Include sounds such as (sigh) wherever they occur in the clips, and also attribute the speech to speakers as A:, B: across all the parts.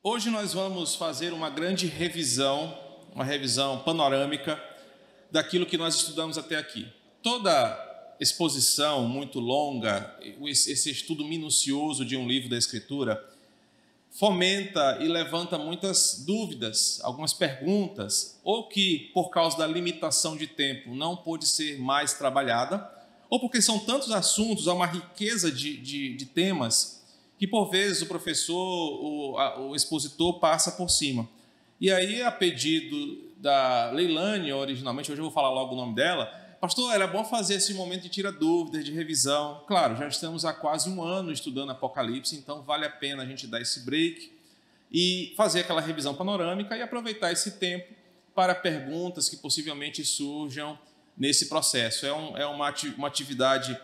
A: Hoje nós vamos fazer uma grande revisão, uma revisão panorâmica daquilo que nós estudamos até aqui. Toda exposição muito longa, esse estudo minucioso de um livro da Escritura, fomenta e levanta muitas dúvidas, algumas perguntas, ou que por causa da limitação de tempo não pôde ser mais trabalhada, ou porque são tantos assuntos, há uma riqueza de, de, de temas que por vezes o professor, o, a, o expositor passa por cima. E aí, a pedido da Leilane, originalmente, hoje eu vou falar logo o nome dela, pastor, era bom fazer esse momento de tira dúvidas, de revisão. Claro, já estamos há quase um ano estudando Apocalipse, então vale a pena a gente dar esse break e fazer aquela revisão panorâmica e aproveitar esse tempo para perguntas que possivelmente surjam nesse processo. É, um, é uma, uma atividade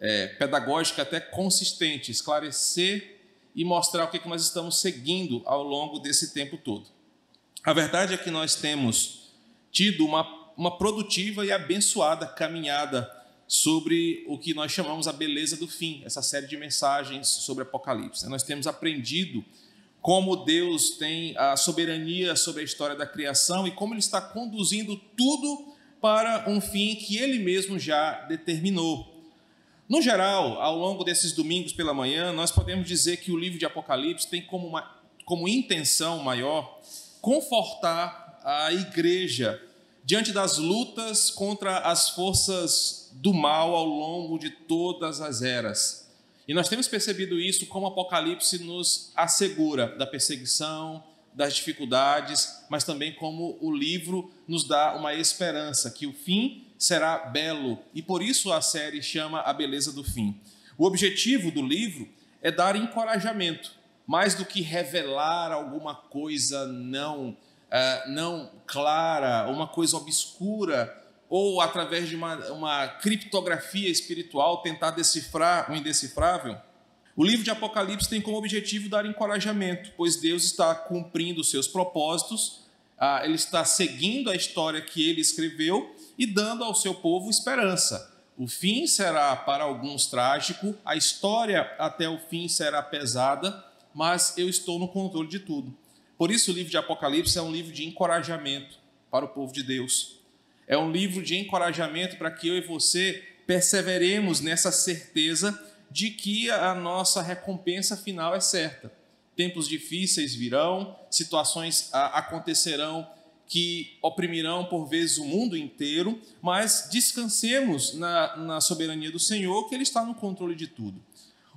A: é, pedagógica até consistente, esclarecer e mostrar o que, que nós estamos seguindo ao longo desse tempo todo. A verdade é que nós temos tido uma, uma produtiva e abençoada caminhada sobre o que nós chamamos a beleza do fim, essa série de mensagens sobre Apocalipse. Nós temos aprendido como Deus tem a soberania sobre a história da criação e como Ele está conduzindo tudo para um fim que Ele mesmo já determinou. No geral, ao longo desses domingos pela manhã, nós podemos dizer que o livro de Apocalipse tem como, uma, como intenção maior confortar a igreja diante das lutas contra as forças do mal ao longo de todas as eras. E nós temos percebido isso como Apocalipse nos assegura da perseguição, das dificuldades, mas também como o livro nos dá uma esperança que o fim será belo, e por isso a série chama A Beleza do Fim. O objetivo do livro é dar encorajamento, mais do que revelar alguma coisa não, uh, não clara, uma coisa obscura, ou através de uma, uma criptografia espiritual tentar decifrar o indecifrável. O livro de Apocalipse tem como objetivo dar encorajamento, pois Deus está cumprindo seus propósitos, uh, ele está seguindo a história que ele escreveu e dando ao seu povo esperança. O fim será para alguns trágico, a história até o fim será pesada, mas eu estou no controle de tudo. Por isso, o livro de Apocalipse é um livro de encorajamento para o povo de Deus. É um livro de encorajamento para que eu e você perseveremos nessa certeza de que a nossa recompensa final é certa. Tempos difíceis virão, situações acontecerão que oprimirão por vezes o mundo inteiro, mas descansemos na, na soberania do Senhor, que Ele está no controle de tudo.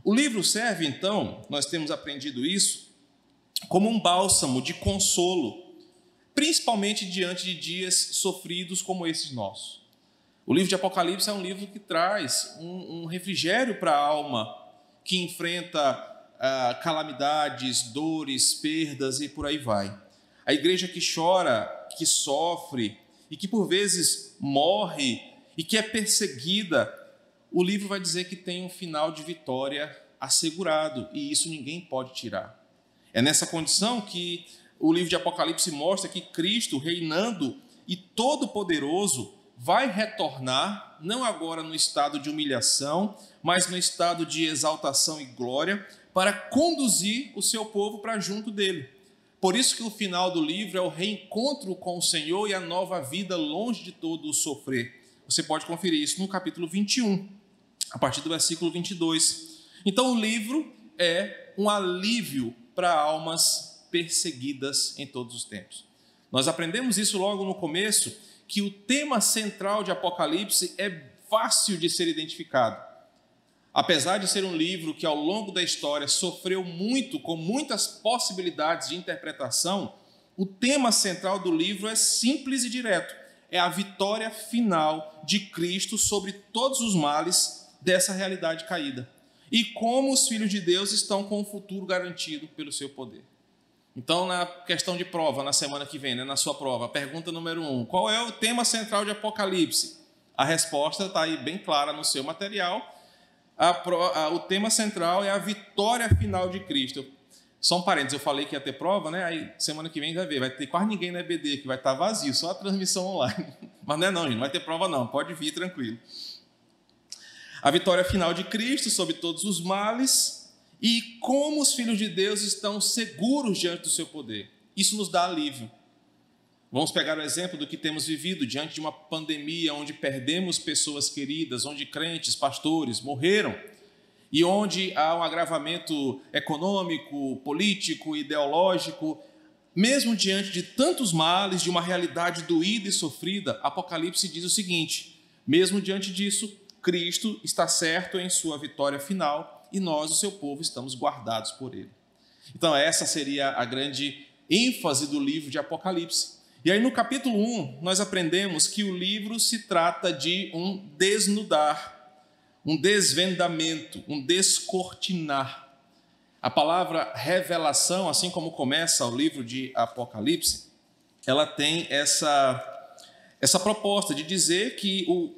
A: O livro serve, então, nós temos aprendido isso, como um bálsamo de consolo, principalmente diante de dias sofridos como esses nossos. O livro de Apocalipse é um livro que traz um, um refrigério para a alma que enfrenta ah, calamidades, dores, perdas e por aí vai. A igreja que chora que sofre e que por vezes morre e que é perseguida, o livro vai dizer que tem um final de vitória assegurado e isso ninguém pode tirar. É nessa condição que o livro de Apocalipse mostra que Cristo, reinando e todo-poderoso, vai retornar, não agora no estado de humilhação, mas no estado de exaltação e glória, para conduzir o seu povo para junto dele. Por isso que o final do livro é o reencontro com o Senhor e a nova vida longe de todo o sofrer. Você pode conferir isso no capítulo 21, a partir do versículo 22. Então o livro é um alívio para almas perseguidas em todos os tempos. Nós aprendemos isso logo no começo, que o tema central de Apocalipse é fácil de ser identificado. Apesar de ser um livro que ao longo da história sofreu muito, com muitas possibilidades de interpretação, o tema central do livro é simples e direto: é a vitória final de Cristo sobre todos os males dessa realidade caída. E como os filhos de Deus estão com o futuro garantido pelo seu poder. Então, na questão de prova, na semana que vem, né, na sua prova, pergunta número um: qual é o tema central de Apocalipse? A resposta está aí bem clara no seu material a, o tema central é a vitória final de Cristo. Só um parênteses, eu falei que ia ter prova, né? Aí semana que vem vai ver, vai ter quase ninguém na EBD, que vai estar vazio, só a transmissão online. (laughs) Mas não é não, gente, não vai ter prova não, pode vir tranquilo. A vitória final de Cristo sobre todos os males e como os filhos de Deus estão seguros diante do seu poder. Isso nos dá alívio. Vamos pegar o exemplo do que temos vivido diante de uma pandemia onde perdemos pessoas queridas, onde crentes, pastores morreram e onde há um agravamento econômico, político, ideológico. Mesmo diante de tantos males, de uma realidade doída e sofrida, Apocalipse diz o seguinte: mesmo diante disso, Cristo está certo em sua vitória final e nós, o seu povo, estamos guardados por ele. Então, essa seria a grande ênfase do livro de Apocalipse. E aí, no capítulo 1, nós aprendemos que o livro se trata de um desnudar, um desvendamento, um descortinar. A palavra revelação, assim como começa o livro de Apocalipse, ela tem essa, essa proposta de dizer que o,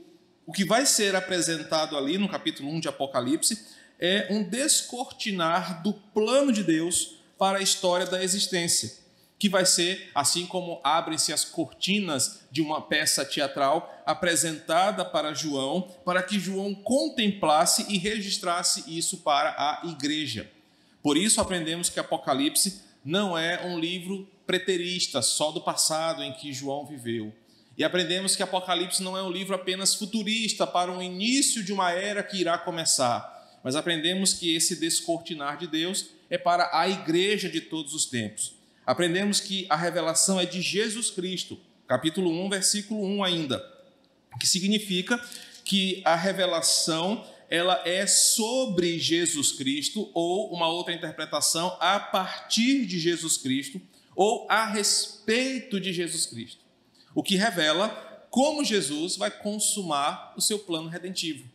A: o que vai ser apresentado ali no capítulo 1 de Apocalipse é um descortinar do plano de Deus para a história da existência que vai ser assim como abrem-se as cortinas de uma peça teatral apresentada para João, para que João contemplasse e registrasse isso para a igreja. Por isso aprendemos que Apocalipse não é um livro preterista, só do passado em que João viveu. E aprendemos que Apocalipse não é um livro apenas futurista para o início de uma era que irá começar, mas aprendemos que esse descortinar de Deus é para a igreja de todos os tempos aprendemos que a revelação é de Jesus Cristo, capítulo 1, versículo 1 ainda, que significa que a revelação ela é sobre Jesus Cristo ou uma outra interpretação a partir de Jesus Cristo ou a respeito de Jesus Cristo. O que revela como Jesus vai consumar o seu plano redentivo.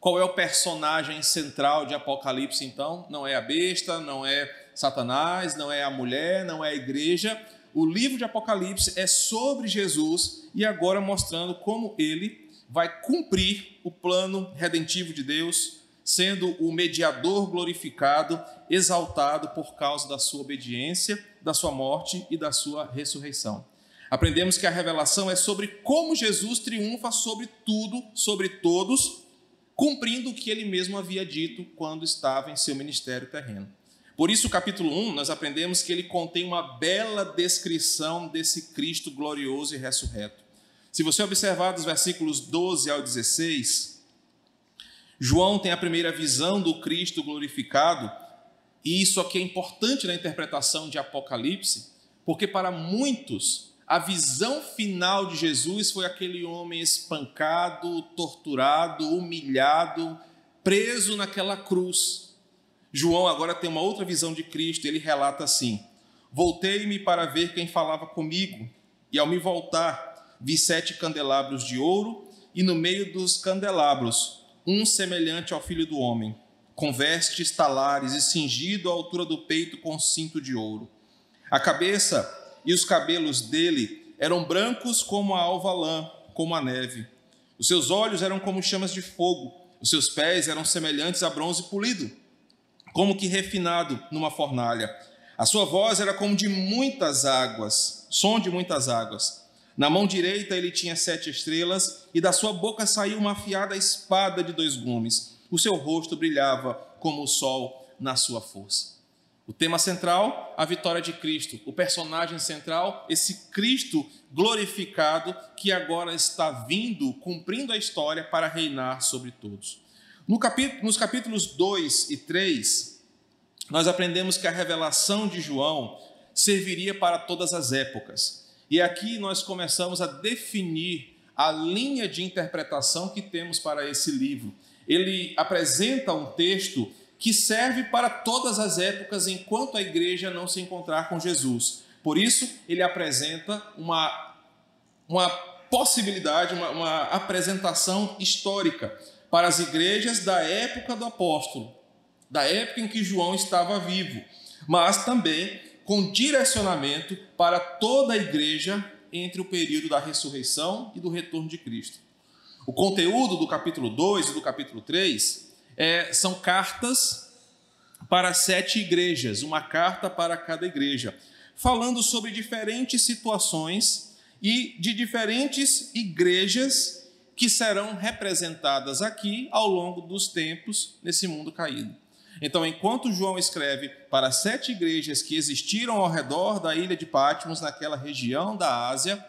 A: Qual é o personagem central de Apocalipse então? Não é a besta, não é Satanás, não é a mulher, não é a igreja. O livro de Apocalipse é sobre Jesus e agora mostrando como ele vai cumprir o plano redentivo de Deus, sendo o mediador glorificado, exaltado por causa da sua obediência, da sua morte e da sua ressurreição. Aprendemos que a revelação é sobre como Jesus triunfa sobre tudo, sobre todos, cumprindo o que ele mesmo havia dito quando estava em seu ministério terreno. Por isso, o capítulo 1, nós aprendemos que ele contém uma bela descrição desse Cristo glorioso e ressurreto. Se você observar dos versículos 12 ao 16, João tem a primeira visão do Cristo glorificado, e isso aqui é importante na interpretação de Apocalipse, porque para muitos a visão final de Jesus foi aquele homem espancado, torturado, humilhado, preso naquela cruz. João agora tem uma outra visão de Cristo, ele relata assim: Voltei-me para ver quem falava comigo, e ao me voltar, vi sete candelabros de ouro, e no meio dos candelabros, um semelhante ao filho do homem, com vestes talares e cingido à altura do peito com cinto de ouro. A cabeça e os cabelos dele eram brancos como a alva lã, como a neve. Os seus olhos eram como chamas de fogo, os seus pés eram semelhantes a bronze polido como que refinado numa fornalha. A sua voz era como de muitas águas, som de muitas águas. Na mão direita ele tinha sete estrelas, e da sua boca saiu uma afiada espada de dois gumes. O seu rosto brilhava como o sol na sua força. O tema central, a vitória de Cristo. O personagem central, esse Cristo glorificado que agora está vindo, cumprindo a história para reinar sobre todos. No capítulo, nos capítulos 2 e 3, nós aprendemos que a revelação de João serviria para todas as épocas. E aqui nós começamos a definir a linha de interpretação que temos para esse livro. Ele apresenta um texto que serve para todas as épocas enquanto a igreja não se encontrar com Jesus. Por isso, ele apresenta uma, uma possibilidade, uma, uma apresentação histórica para as igrejas da época do apóstolo, da época em que João estava vivo, mas também com direcionamento para toda a igreja entre o período da ressurreição e do retorno de Cristo. O conteúdo do capítulo 2 e do capítulo 3 é, são cartas para sete igrejas, uma carta para cada igreja, falando sobre diferentes situações e de diferentes igrejas que serão representadas aqui ao longo dos tempos nesse mundo caído. Então, enquanto João escreve para sete igrejas que existiram ao redor da ilha de Patmos, naquela região da Ásia,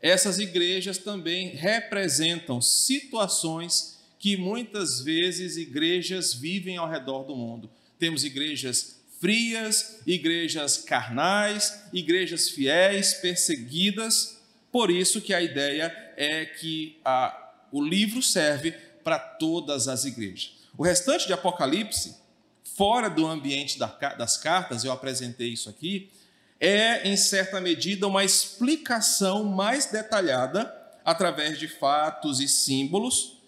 A: essas igrejas também representam situações que muitas vezes igrejas vivem ao redor do mundo. Temos igrejas frias, igrejas carnais, igrejas fiéis, perseguidas. Por isso que a ideia é que a, o livro serve para todas as igrejas. O restante de Apocalipse, fora do ambiente das cartas, eu apresentei isso aqui, é, em certa medida, uma explicação mais detalhada, através de fatos e símbolos,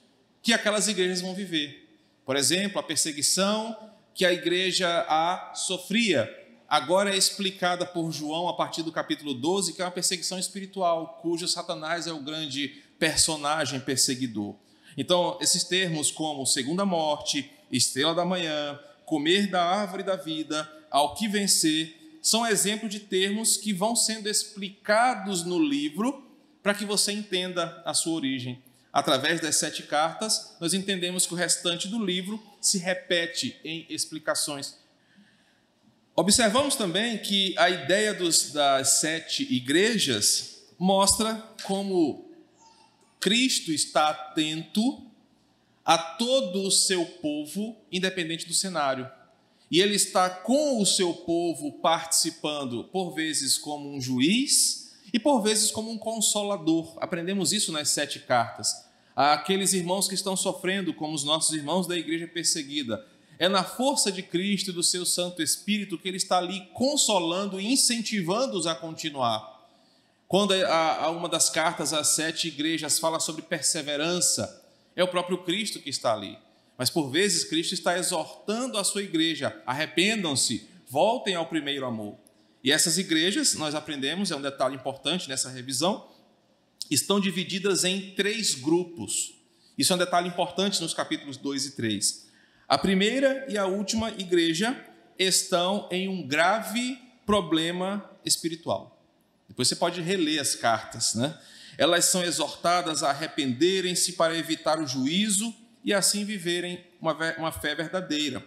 A: que aquelas igrejas vão viver. Por exemplo, a perseguição que a igreja A sofria, agora é explicada por João a partir do capítulo 12, que é uma perseguição espiritual, cujo Satanás é o grande personagem perseguidor. Então, esses termos como segunda morte, estrela da manhã, comer da árvore da vida, ao que vencer, são exemplos de termos que vão sendo explicados no livro para que você entenda a sua origem. Através das sete cartas, nós entendemos que o restante do livro se repete em explicações. Observamos também que a ideia dos, das sete igrejas mostra como Cristo está atento a todo o seu povo, independente do cenário. E ele está com o seu povo participando, por vezes como um juiz e por vezes como um consolador. Aprendemos isso nas sete cartas. Aqueles irmãos que estão sofrendo, como os nossos irmãos da igreja perseguida, é na força de Cristo e do seu Santo Espírito que ele está ali consolando e incentivando-os a continuar. Quando a, a uma das cartas às sete igrejas fala sobre perseverança, é o próprio Cristo que está ali. Mas por vezes Cristo está exortando a sua igreja: arrependam-se, voltem ao primeiro amor. E essas igrejas, nós aprendemos, é um detalhe importante nessa revisão, estão divididas em três grupos. Isso é um detalhe importante nos capítulos 2 e 3. A primeira e a última igreja estão em um grave problema espiritual. Depois você pode reler as cartas, né? Elas são exortadas a arrependerem-se para evitar o juízo e assim viverem uma, fé verdadeira.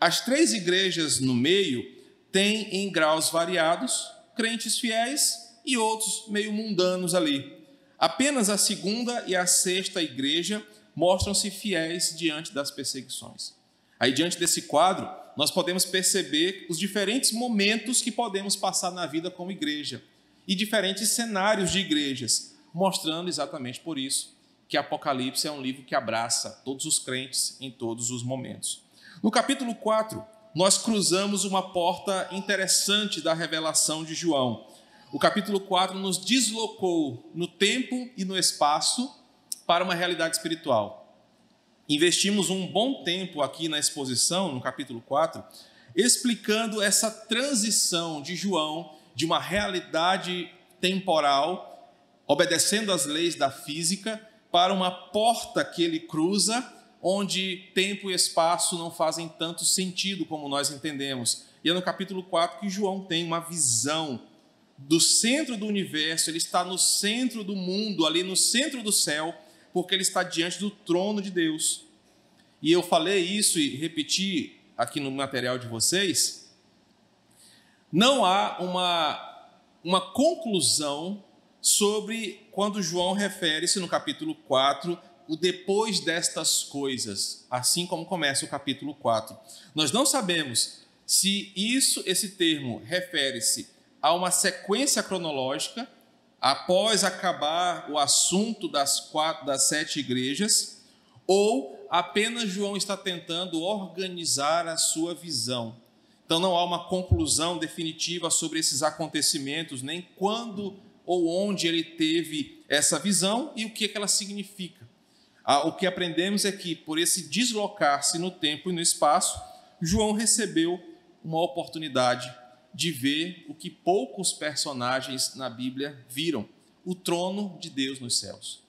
A: As três igrejas no meio têm, em graus variados, crentes fiéis e outros meio mundanos ali. Apenas a segunda e a sexta igreja mostram-se fiéis diante das perseguições. Aí, diante desse quadro, nós podemos perceber os diferentes momentos que podemos passar na vida como igreja e diferentes cenários de igrejas, mostrando exatamente por isso que Apocalipse é um livro que abraça todos os crentes em todos os momentos. No capítulo 4, nós cruzamos uma porta interessante da revelação de João. O capítulo 4 nos deslocou no tempo e no espaço para uma realidade espiritual. Investimos um bom tempo aqui na exposição, no capítulo 4, explicando essa transição de João de uma realidade temporal, obedecendo às leis da física, para uma porta que ele cruza, onde tempo e espaço não fazem tanto sentido como nós entendemos. E é no capítulo 4 que João tem uma visão do centro do universo, ele está no centro do mundo, ali no centro do céu, porque ele está diante do trono de Deus. E eu falei isso e repeti aqui no material de vocês. Não há uma, uma conclusão sobre quando João refere-se no capítulo 4 o depois destas coisas, assim como começa o capítulo 4. Nós não sabemos se isso, esse termo, refere-se a uma sequência cronológica após acabar o assunto das quatro, das sete igrejas, ou apenas João está tentando organizar a sua visão. Então não há uma conclusão definitiva sobre esses acontecimentos, nem quando ou onde ele teve essa visão e o que, é que ela significa. Ah, o que aprendemos é que, por esse deslocar-se no tempo e no espaço, João recebeu uma oportunidade de ver o que poucos personagens na Bíblia viram: o trono de Deus nos céus.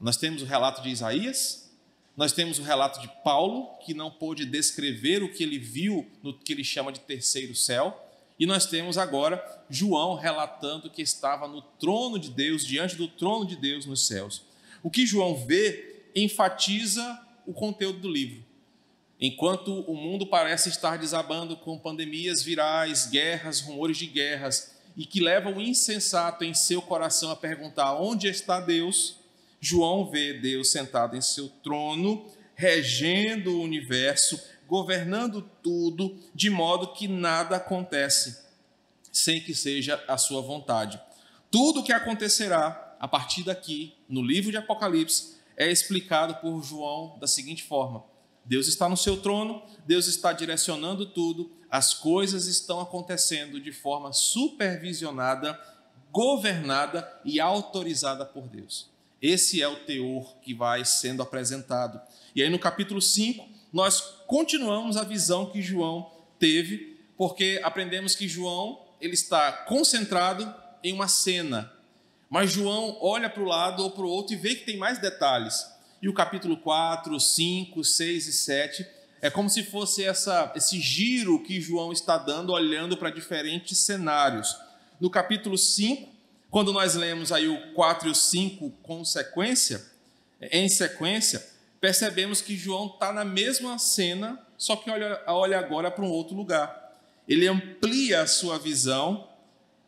A: Nós temos o relato de Isaías, nós temos o relato de Paulo, que não pôde descrever o que ele viu no que ele chama de terceiro céu. E nós temos agora João relatando que estava no trono de Deus, diante do trono de Deus nos céus. O que João vê enfatiza o conteúdo do livro. Enquanto o mundo parece estar desabando com pandemias virais, guerras, rumores de guerras, e que leva o insensato em seu coração a perguntar onde está Deus, João vê Deus sentado em seu trono, regendo o universo, governando tudo, de modo que nada acontece sem que seja a sua vontade. Tudo o que acontecerá a partir daqui, no livro de Apocalipse, é explicado por João da seguinte forma: Deus está no seu trono, Deus está direcionando tudo, as coisas estão acontecendo de forma supervisionada, governada e autorizada por Deus. Esse é o teor que vai sendo apresentado. E aí no capítulo 5, nós continuamos a visão que João teve, porque aprendemos que João ele está concentrado em uma cena, mas João olha para o lado ou para o outro e vê que tem mais detalhes. E o capítulo 4, 5, 6 e 7 é como se fosse essa, esse giro que João está dando, olhando para diferentes cenários. No capítulo 5, quando nós lemos aí o 4 e o 5 com sequência, em sequência, percebemos que João está na mesma cena, só que olha, olha agora para um outro lugar. Ele amplia a sua visão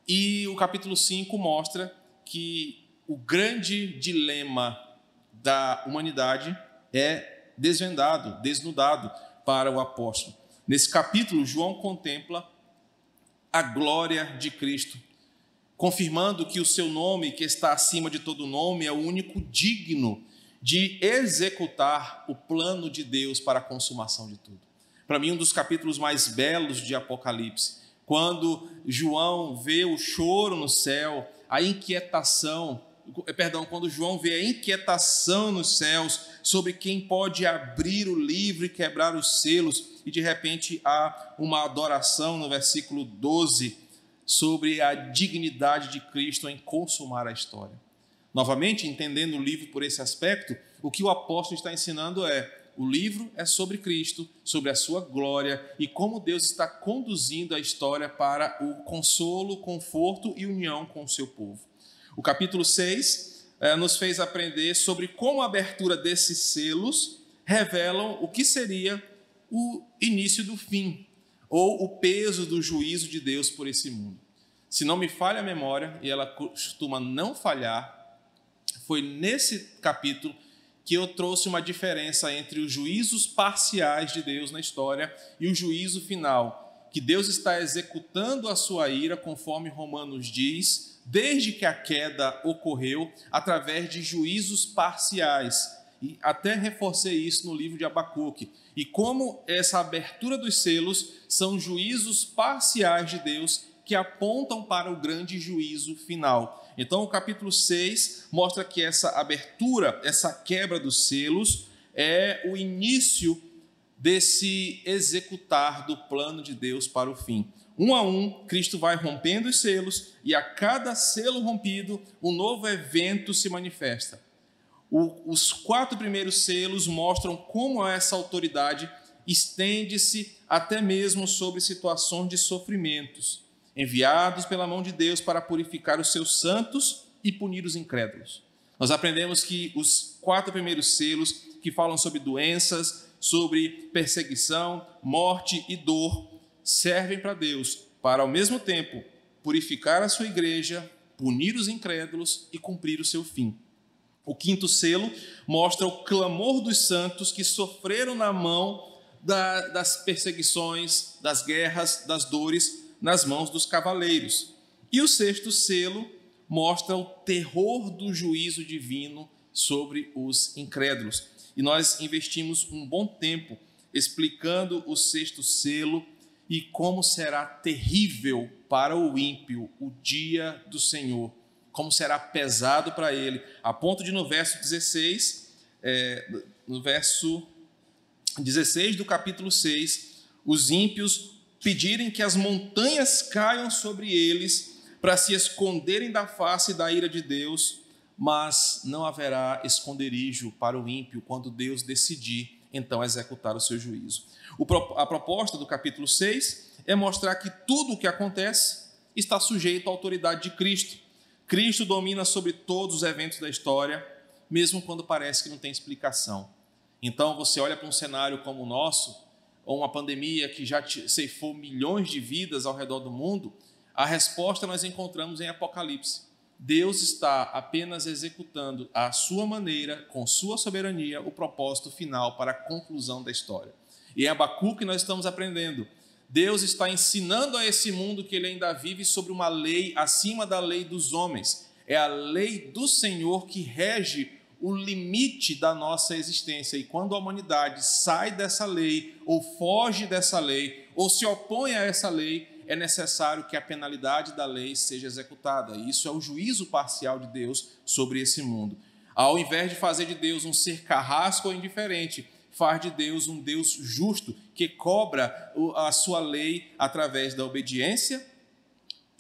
A: e o capítulo 5 mostra que o grande dilema da humanidade é desvendado, desnudado para o apóstolo. Nesse capítulo, João contempla a glória de Cristo, confirmando que o seu nome, que está acima de todo nome, é o único digno de executar o plano de Deus para a consumação de tudo. Para mim, um dos capítulos mais belos de Apocalipse, quando João vê o choro no céu, a inquietação, perdão, quando João vê a inquietação nos céus sobre quem pode abrir o livro e quebrar os selos, e de repente há uma adoração no versículo 12 sobre a dignidade de Cristo em consumar a história. Novamente, entendendo o livro por esse aspecto, o que o apóstolo está ensinando é: o livro é sobre Cristo, sobre a sua glória e como Deus está conduzindo a história para o consolo, conforto e união com o seu povo. O capítulo 6 eh, nos fez aprender sobre como a abertura desses selos revelam o que seria o início do fim, ou o peso do juízo de Deus por esse mundo. Se não me falha a memória, e ela costuma não falhar, foi nesse capítulo que eu trouxe uma diferença entre os juízos parciais de Deus na história e o juízo final, que Deus está executando a sua ira, conforme Romanos diz, desde que a queda ocorreu, através de juízos parciais. E até reforcei isso no livro de Abacuque. E como essa abertura dos selos são juízos parciais de Deus que apontam para o grande juízo final. Então, o capítulo 6 mostra que essa abertura, essa quebra dos selos, é o início desse executar do plano de Deus para o fim. Um a um, Cristo vai rompendo os selos, e a cada selo rompido, um novo evento se manifesta. O, os quatro primeiros selos mostram como essa autoridade estende-se até mesmo sobre situações de sofrimentos enviados pela mão de Deus para purificar os seus santos e punir os incrédulos. Nós aprendemos que os quatro primeiros selos, que falam sobre doenças, sobre perseguição, morte e dor, servem para Deus para, ao mesmo tempo, purificar a sua igreja, punir os incrédulos e cumprir o seu fim. O quinto selo mostra o clamor dos santos que sofreram na mão da, das perseguições, das guerras, das dores, nas mãos dos cavaleiros. E o sexto selo mostra o terror do juízo divino sobre os incrédulos. E nós investimos um bom tempo explicando o sexto selo e como será terrível para o ímpio o dia do Senhor, como será pesado para ele, a ponto de no verso 16, é, no verso 16 do capítulo 6, os ímpios pedirem que as montanhas caiam sobre eles para se esconderem da face da ira de Deus, mas não haverá esconderijo para o ímpio quando Deus decidir então executar o seu juízo. A proposta do capítulo 6 é mostrar que tudo o que acontece está sujeito à autoridade de Cristo. Cristo domina sobre todos os eventos da história, mesmo quando parece que não tem explicação. Então você olha para um cenário como o nosso, ou uma pandemia que já ceifou milhões de vidas ao redor do mundo, a resposta nós encontramos em Apocalipse. Deus está apenas executando à sua maneira, com sua soberania, o propósito final para a conclusão da história. E em Abacuque nós estamos aprendendo. Deus está ensinando a esse mundo que ele ainda vive sobre uma lei acima da lei dos homens. É a lei do Senhor que rege o limite da nossa existência. E quando a humanidade sai dessa lei, ou foge dessa lei, ou se opõe a essa lei, é necessário que a penalidade da lei seja executada. Isso é o juízo parcial de Deus sobre esse mundo. Ao invés de fazer de Deus um ser carrasco ou indiferente, faz de Deus um Deus justo que cobra a sua lei através da obediência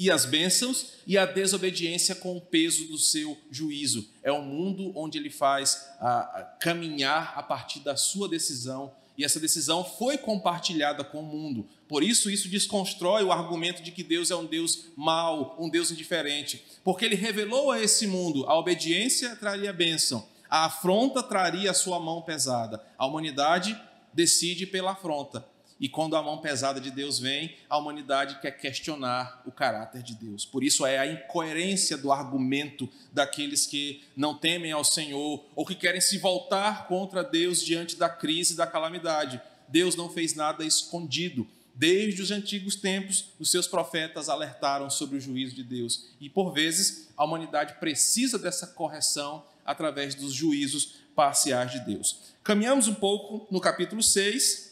A: e as bênçãos e a desobediência com o peso do seu juízo. É um mundo onde ele faz a, a caminhar a partir da sua decisão e essa decisão foi compartilhada com o mundo. Por isso, isso desconstrói o argumento de que Deus é um Deus mau, um Deus indiferente, porque ele revelou a esse mundo a obediência traria bênção, a afronta traria a sua mão pesada. A humanidade decide pela afronta. E quando a mão pesada de Deus vem, a humanidade quer questionar o caráter de Deus. Por isso é a incoerência do argumento daqueles que não temem ao Senhor ou que querem se voltar contra Deus diante da crise, da calamidade. Deus não fez nada escondido. Desde os antigos tempos, os seus profetas alertaram sobre o juízo de Deus. E por vezes, a humanidade precisa dessa correção através dos juízos parciais de Deus. Caminhamos um pouco no capítulo 6,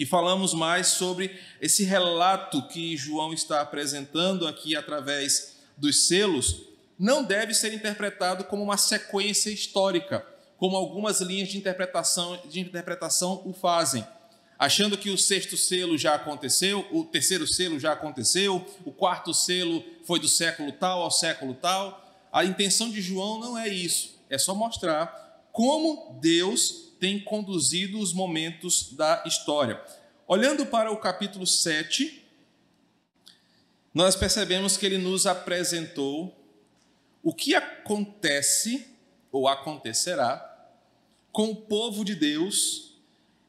A: e falamos mais sobre esse relato que João está apresentando aqui através dos selos, não deve ser interpretado como uma sequência histórica, como algumas linhas de interpretação, de interpretação o fazem, achando que o sexto selo já aconteceu, o terceiro selo já aconteceu, o quarto selo foi do século tal ao século tal. A intenção de João não é isso, é só mostrar como Deus tem conduzido os momentos da história. Olhando para o capítulo 7, nós percebemos que ele nos apresentou o que acontece ou acontecerá com o povo de Deus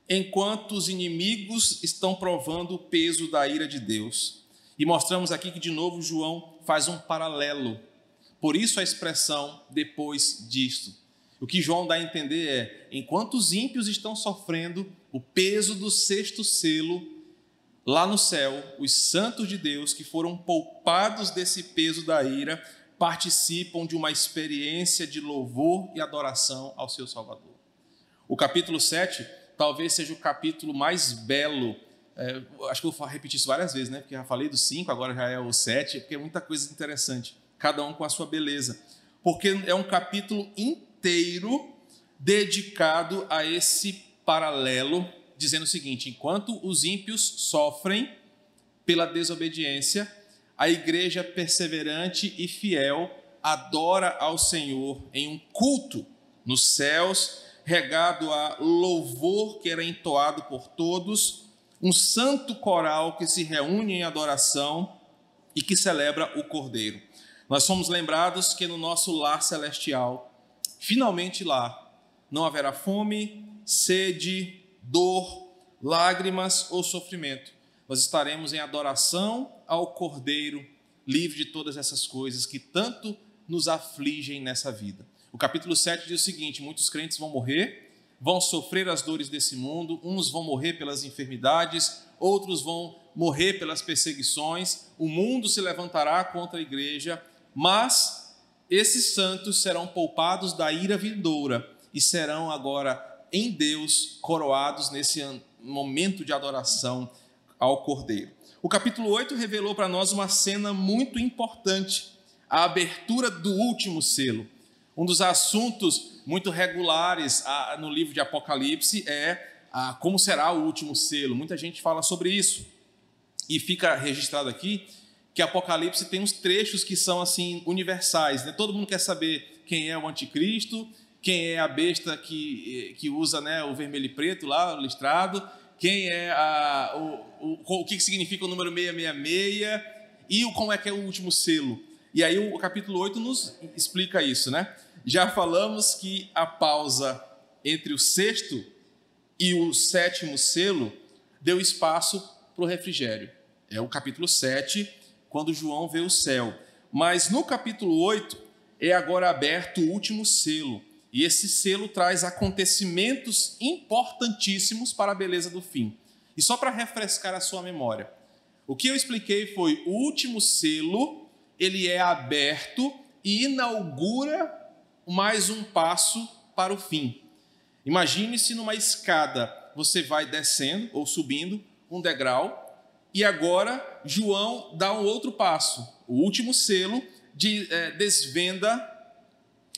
A: enquanto os inimigos estão provando o peso da ira de Deus. E mostramos aqui que, de novo, João faz um paralelo. Por isso a expressão depois disto. O que João dá a entender é: enquanto os ímpios estão sofrendo o peso do sexto selo, lá no céu, os santos de Deus que foram poupados desse peso da ira participam de uma experiência de louvor e adoração ao seu Salvador. O capítulo 7 talvez seja o capítulo mais belo. É, acho que eu vou repetir isso várias vezes, né? Porque já falei do 5, agora já é o 7, porque é muita coisa interessante, cada um com a sua beleza. Porque é um capítulo inteiro inteiro dedicado a esse paralelo, dizendo o seguinte: enquanto os ímpios sofrem pela desobediência, a igreja perseverante e fiel adora ao Senhor em um culto nos céus, regado a louvor que era entoado por todos, um santo coral que se reúne em adoração e que celebra o Cordeiro. Nós somos lembrados que no nosso lar celestial finalmente lá não haverá fome, sede, dor, lágrimas ou sofrimento. Nós estaremos em adoração ao Cordeiro, livre de todas essas coisas que tanto nos afligem nessa vida. O capítulo 7 diz o seguinte: muitos crentes vão morrer, vão sofrer as dores desse mundo, uns vão morrer pelas enfermidades, outros vão morrer pelas perseguições, o mundo se levantará contra a igreja, mas esses santos serão poupados da ira vindoura e serão agora em Deus coroados nesse momento de adoração ao Cordeiro. O capítulo 8 revelou para nós uma cena muito importante, a abertura do último selo. Um dos assuntos muito regulares no livro de Apocalipse é como será o último selo. Muita gente fala sobre isso. E fica registrado aqui que Apocalipse tem uns trechos que são assim universais, né? Todo mundo quer saber quem é o anticristo, quem é a besta que, que usa né, o vermelho e preto lá, listrado, quem é a, o, o, o que significa o número 666 e o, como é que é o último selo. E aí o capítulo 8 nos explica isso, né? Já falamos que a pausa entre o sexto e o sétimo selo deu espaço para o refrigério. É o capítulo 7, quando João vê o céu. Mas no capítulo 8 é agora aberto o último selo. E esse selo traz acontecimentos importantíssimos para a beleza do fim. E só para refrescar a sua memória, o que eu expliquei foi o último selo, ele é aberto e inaugura mais um passo para o fim. Imagine-se numa escada, você vai descendo ou subindo um degrau, e agora João dá um outro passo. O último selo de, é, desvenda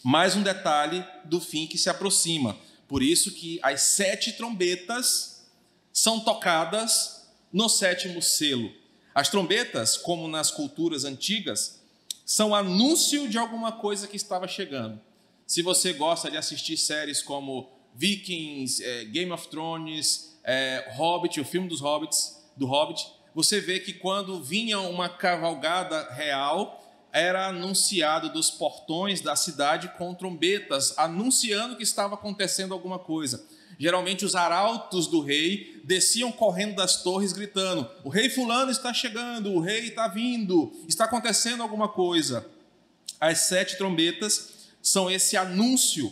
A: mais um detalhe do fim que se aproxima. Por isso que as sete trombetas são tocadas no sétimo selo. As trombetas, como nas culturas antigas, são anúncio de alguma coisa que estava chegando. Se você gosta de assistir séries como Vikings, é, Game of Thrones, é, Hobbit, o filme dos Hobbits, do Hobbit, você vê que quando vinha uma cavalgada real, era anunciado dos portões da cidade com trombetas, anunciando que estava acontecendo alguma coisa. Geralmente os arautos do rei desciam correndo das torres gritando: "O rei fulano está chegando, o rei está vindo, está acontecendo alguma coisa". As sete trombetas são esse anúncio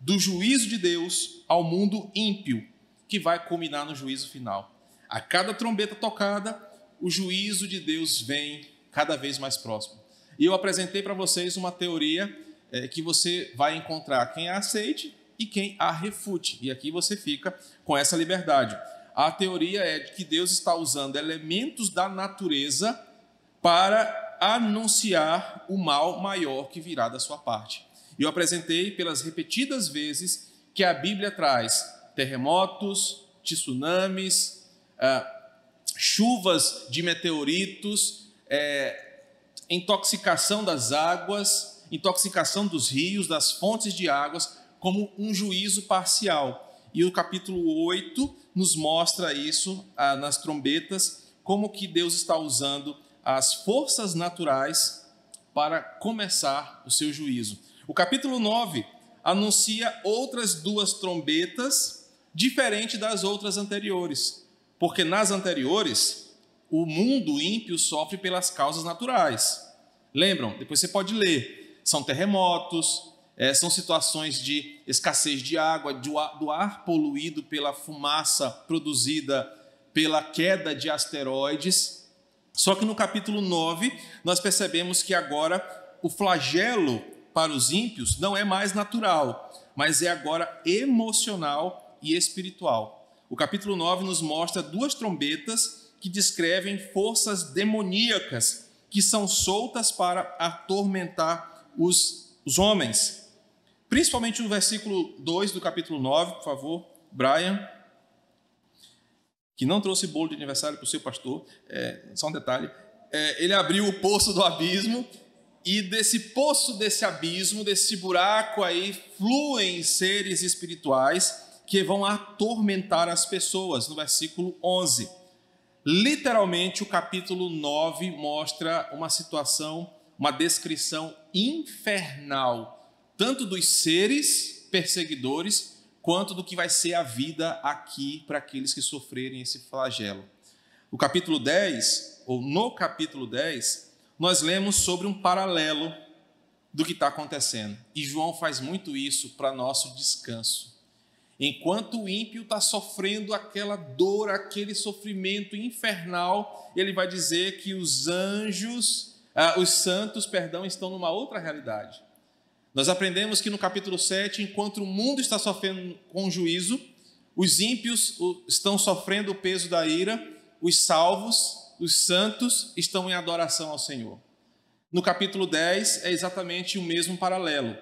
A: do juízo de Deus ao mundo ímpio, que vai culminar no juízo final. A cada trombeta tocada, o juízo de Deus vem cada vez mais próximo. E eu apresentei para vocês uma teoria é, que você vai encontrar quem a aceite e quem a refute. E aqui você fica com essa liberdade. A teoria é de que Deus está usando elementos da natureza para anunciar o mal maior que virá da sua parte. Eu apresentei pelas repetidas vezes que a Bíblia traz terremotos, tsunamis, ah, chuvas de meteoritos, é, intoxicação das águas, intoxicação dos rios, das fontes de águas, como um juízo parcial. E o capítulo 8 nos mostra isso ah, nas trombetas, como que Deus está usando as forças naturais para começar o seu juízo. O capítulo 9 anuncia outras duas trombetas, diferente das outras anteriores, porque nas anteriores o mundo ímpio sofre pelas causas naturais. Lembram? Depois você pode ler. São terremotos, é, são situações de escassez de água, do ar, do ar poluído pela fumaça produzida pela queda de asteroides. Só que no capítulo 9, nós percebemos que agora o flagelo para os ímpios não é mais natural, mas é agora emocional e espiritual. O capítulo 9 nos mostra duas trombetas que descrevem forças demoníacas que são soltas para atormentar os, os homens. Principalmente no versículo 2 do capítulo 9, por favor, Brian, que não trouxe bolo de aniversário para o seu pastor, é, só um detalhe. É, ele abriu o poço do abismo e desse poço, desse abismo, desse buraco aí, fluem seres espirituais que vão atormentar as pessoas, no versículo 11. Literalmente, o capítulo 9 mostra uma situação, uma descrição infernal, tanto dos seres perseguidores, quanto do que vai ser a vida aqui para aqueles que sofrerem esse flagelo. O capítulo 10, ou no capítulo 10, nós lemos sobre um paralelo do que está acontecendo. E João faz muito isso para nosso descanso. Enquanto o ímpio está sofrendo aquela dor, aquele sofrimento infernal, ele vai dizer que os anjos, ah, os santos, perdão, estão numa outra realidade. Nós aprendemos que no capítulo 7, enquanto o mundo está sofrendo com juízo, os ímpios estão sofrendo o peso da ira, os salvos os santos estão em adoração ao Senhor. No capítulo 10 é exatamente o mesmo paralelo,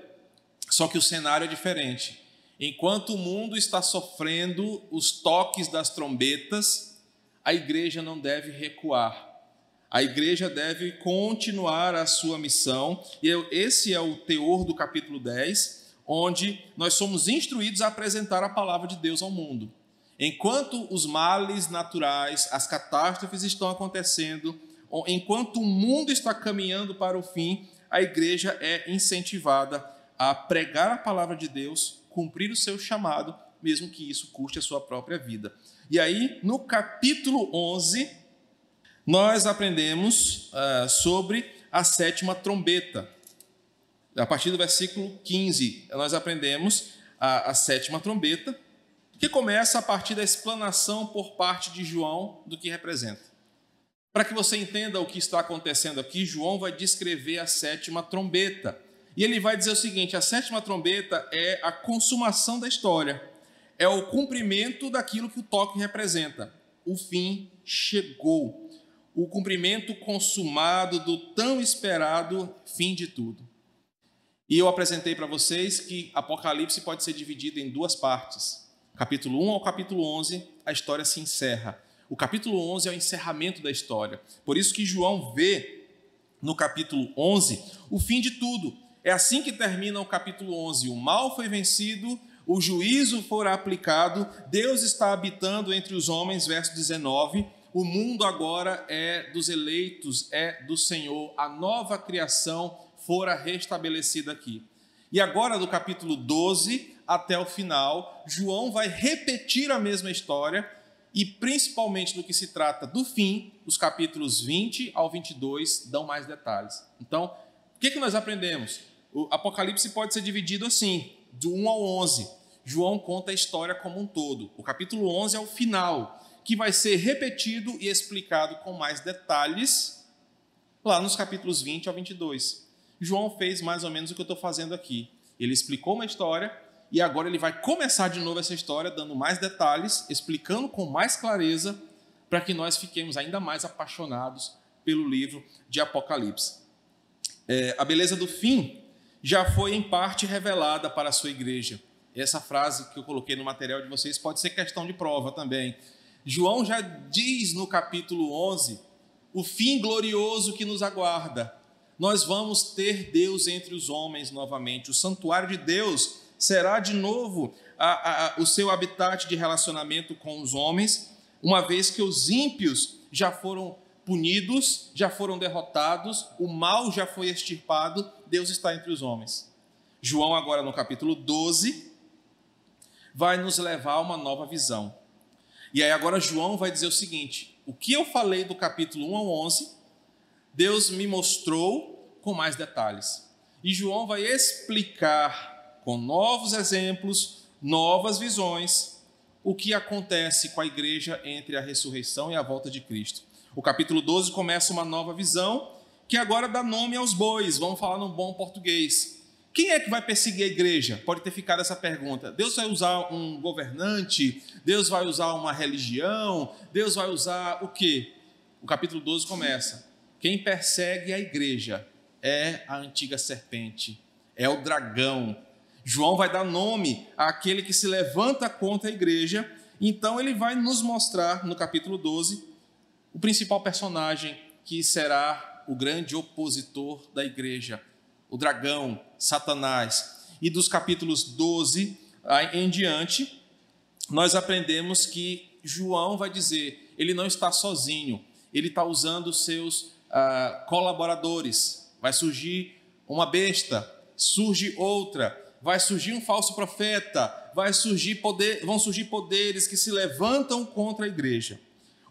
A: só que o cenário é diferente. Enquanto o mundo está sofrendo os toques das trombetas, a igreja não deve recuar. A igreja deve continuar a sua missão, e esse é o teor do capítulo 10, onde nós somos instruídos a apresentar a palavra de Deus ao mundo. Enquanto os males naturais, as catástrofes estão acontecendo, enquanto o mundo está caminhando para o fim, a igreja é incentivada a pregar a palavra de Deus, cumprir o seu chamado mesmo que isso custe a sua própria vida. E aí, no capítulo 11, nós aprendemos uh, sobre a sétima trombeta. A partir do versículo 15, nós aprendemos a, a sétima trombeta, que começa a partir da explanação por parte de João do que representa. Para que você entenda o que está acontecendo aqui, João vai descrever a sétima trombeta. E ele vai dizer o seguinte: a sétima trombeta é a consumação da história, é o cumprimento daquilo que o toque representa. O fim chegou, o cumprimento consumado do tão esperado fim de tudo. E eu apresentei para vocês que Apocalipse pode ser dividido em duas partes. Capítulo 1 ao capítulo 11, a história se encerra. O capítulo 11 é o encerramento da história. Por isso que João vê no capítulo 11 o fim de tudo. É assim que termina o capítulo 11. O mal foi vencido, o juízo fora aplicado, Deus está habitando entre os homens, verso 19. O mundo agora é dos eleitos, é do Senhor. A nova criação fora restabelecida aqui. E agora, do capítulo 12 até o final, João vai repetir a mesma história e, principalmente no que se trata do fim, os capítulos 20 ao 22 dão mais detalhes. Então, o que, que nós aprendemos? O Apocalipse pode ser dividido assim, do 1 ao 11. João conta a história como um todo. O capítulo 11 é o final, que vai ser repetido e explicado com mais detalhes lá nos capítulos 20 ao 22. João fez mais ou menos o que eu estou fazendo aqui. Ele explicou uma história e agora ele vai começar de novo essa história, dando mais detalhes, explicando com mais clareza, para que nós fiquemos ainda mais apaixonados pelo livro de Apocalipse. É, a beleza do fim já foi em parte revelada para a sua igreja. Essa frase que eu coloquei no material de vocês pode ser questão de prova também. João já diz no capítulo 11 o fim glorioso que nos aguarda nós vamos ter Deus entre os homens novamente. O santuário de Deus será de novo a, a, o seu habitat de relacionamento com os homens, uma vez que os ímpios já foram punidos, já foram derrotados, o mal já foi extirpado, Deus está entre os homens. João, agora no capítulo 12, vai nos levar a uma nova visão. E aí, agora, João vai dizer o seguinte: o que eu falei do capítulo 1 ao 11 Deus me mostrou com mais detalhes. E João vai explicar com novos exemplos, novas visões, o que acontece com a igreja entre a ressurreição e a volta de Cristo. O capítulo 12 começa uma nova visão que agora dá nome aos bois, vamos falar no bom português. Quem é que vai perseguir a igreja? Pode ter ficado essa pergunta. Deus vai usar um governante? Deus vai usar uma religião? Deus vai usar o quê? O capítulo 12 começa. Quem persegue a igreja é a antiga serpente, é o dragão. João vai dar nome àquele que se levanta contra a igreja. Então ele vai nos mostrar no capítulo 12 o principal personagem que será o grande opositor da igreja, o dragão, Satanás. E dos capítulos 12 em diante, nós aprendemos que João vai dizer, ele não está sozinho, ele está usando seus uh, colaboradores, vai surgir uma besta, surge outra, vai surgir um falso profeta, vai surgir poder, vão surgir poderes que se levantam contra a igreja.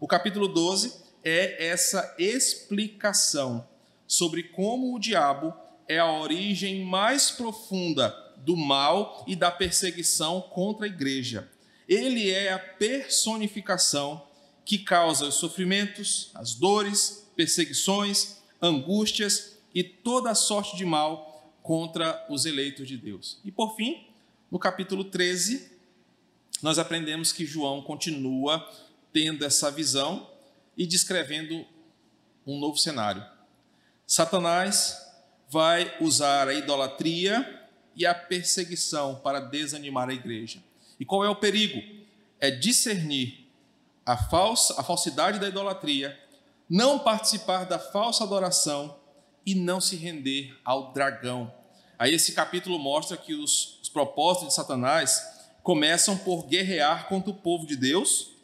A: O capítulo 12 é essa explicação sobre como o diabo é a origem mais profunda do mal e da perseguição contra a igreja. Ele é a personificação que causa os sofrimentos, as dores, perseguições, angústias e toda sorte de mal contra os eleitos de Deus. E por fim, no capítulo 13, nós aprendemos que João continua tendo essa visão e descrevendo um novo cenário. Satanás vai usar a idolatria e a perseguição para desanimar a igreja. E qual é o perigo? É discernir a, falsa, a falsidade da idolatria não participar da falsa adoração e não se render ao dragão. Aí esse capítulo mostra que os, os propósitos de Satanás começam por guerrear contra o povo de Deus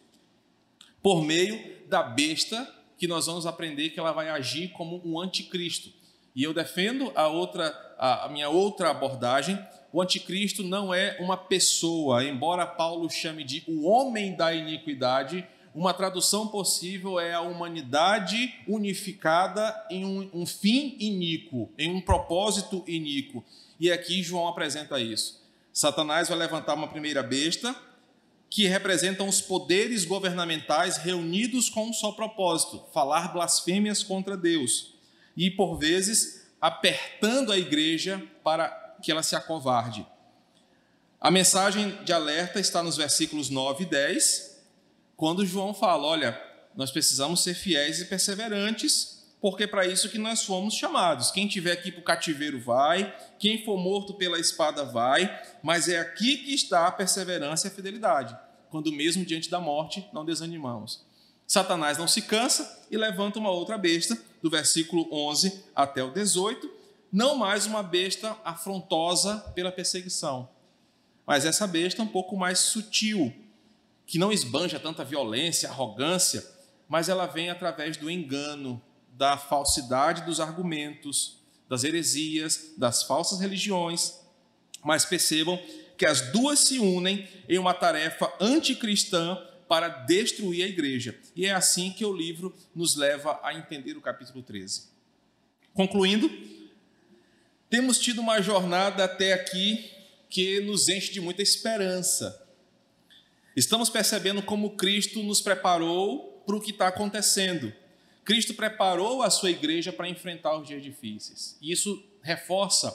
A: por meio da besta que nós vamos aprender que ela vai agir como um anticristo. E eu defendo a outra a, minha outra abordagem. O anticristo não é uma pessoa, embora Paulo chame de o homem da iniquidade, uma tradução possível é a humanidade unificada em um, um fim iníquo, em um propósito iníquo. E aqui João apresenta isso. Satanás vai levantar uma primeira besta, que representam os poderes governamentais reunidos com um só propósito: falar blasfêmias contra Deus. E, por vezes, apertando a igreja para que ela se acovarde. A mensagem de alerta está nos versículos 9 e 10, quando João fala: olha, nós precisamos ser fiéis e perseverantes, porque é para isso que nós fomos chamados. Quem tiver aqui para o cativeiro vai, quem for morto pela espada vai, mas é aqui que está a perseverança e a fidelidade, quando mesmo diante da morte não desanimamos. Satanás não se cansa e levanta uma outra besta, do versículo 11 até o 18, não mais uma besta afrontosa pela perseguição, mas essa besta um pouco mais sutil, que não esbanja tanta violência, arrogância, mas ela vem através do engano, da falsidade dos argumentos, das heresias, das falsas religiões. Mas percebam que as duas se unem em uma tarefa anticristã para destruir a igreja. E é assim que o livro nos leva a entender o capítulo 13. Concluindo, temos tido uma jornada até aqui que nos enche de muita esperança Estamos percebendo como Cristo nos preparou para o que está acontecendo. Cristo preparou a sua igreja para enfrentar os dias difíceis. E isso reforça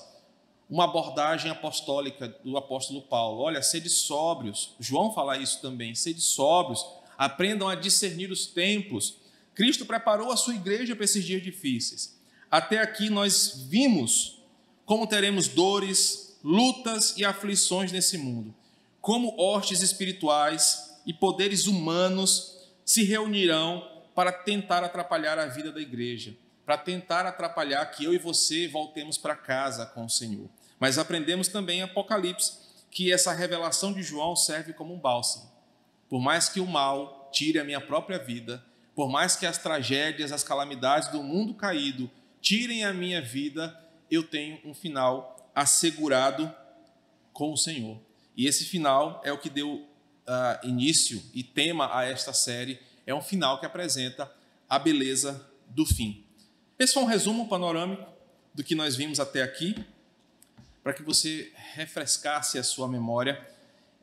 A: uma abordagem apostólica do apóstolo Paulo. Olha, sede sóbrios. João fala isso também. Sede sóbrios. Aprendam a discernir os tempos. Cristo preparou a sua igreja para esses dias difíceis. Até aqui nós vimos como teremos dores, lutas e aflições nesse mundo como hostes espirituais e poderes humanos se reunirão para tentar atrapalhar a vida da igreja, para tentar atrapalhar que eu e você voltemos para casa com o Senhor. Mas aprendemos também em Apocalipse que essa revelação de João serve como um bálsamo. Por mais que o mal tire a minha própria vida, por mais que as tragédias, as calamidades do mundo caído tirem a minha vida, eu tenho um final assegurado com o Senhor. E esse final é o que deu uh, início e tema a esta série. É um final que apresenta a beleza do fim. Esse foi um resumo panorâmico do que nós vimos até aqui, para que você refrescasse a sua memória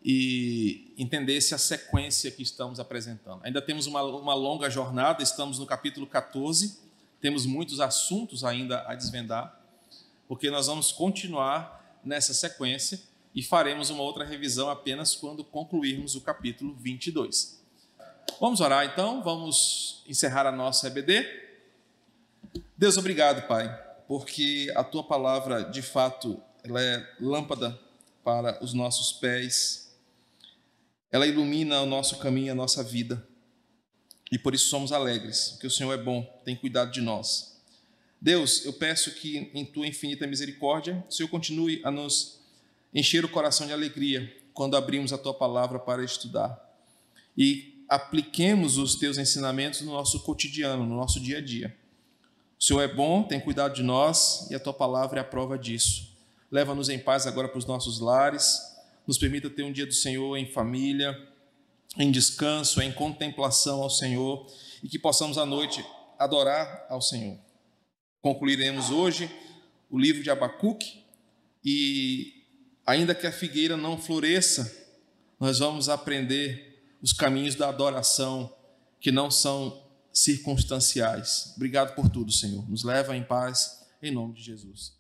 A: e entendesse a sequência que estamos apresentando. Ainda temos uma, uma longa jornada, estamos no capítulo 14, temos muitos assuntos ainda a desvendar, porque nós vamos continuar nessa sequência e faremos uma outra revisão apenas quando concluirmos o capítulo 22. Vamos orar então, vamos encerrar a nossa EBD. Deus, obrigado, Pai, porque a tua palavra, de fato, ela é lâmpada para os nossos pés, ela ilumina o nosso caminho, a nossa vida, e por isso somos alegres, porque o Senhor é bom, tem cuidado de nós. Deus, eu peço que em tua infinita misericórdia, o Senhor continue a nos encher o coração de alegria quando abrimos a tua palavra para estudar. E apliquemos os teus ensinamentos no nosso cotidiano, no nosso dia a dia. O Senhor é bom, tem cuidado de nós e a tua palavra é a prova disso. Leva-nos em paz agora para os nossos lares, nos permita ter um dia do Senhor em família, em descanso, em contemplação ao Senhor e que possamos à noite adorar ao Senhor. Concluiremos hoje o livro de Abacuque e Ainda que a figueira não floresça, nós vamos aprender os caminhos da adoração que não são circunstanciais. Obrigado por tudo, Senhor. Nos leva em paz, em nome de Jesus.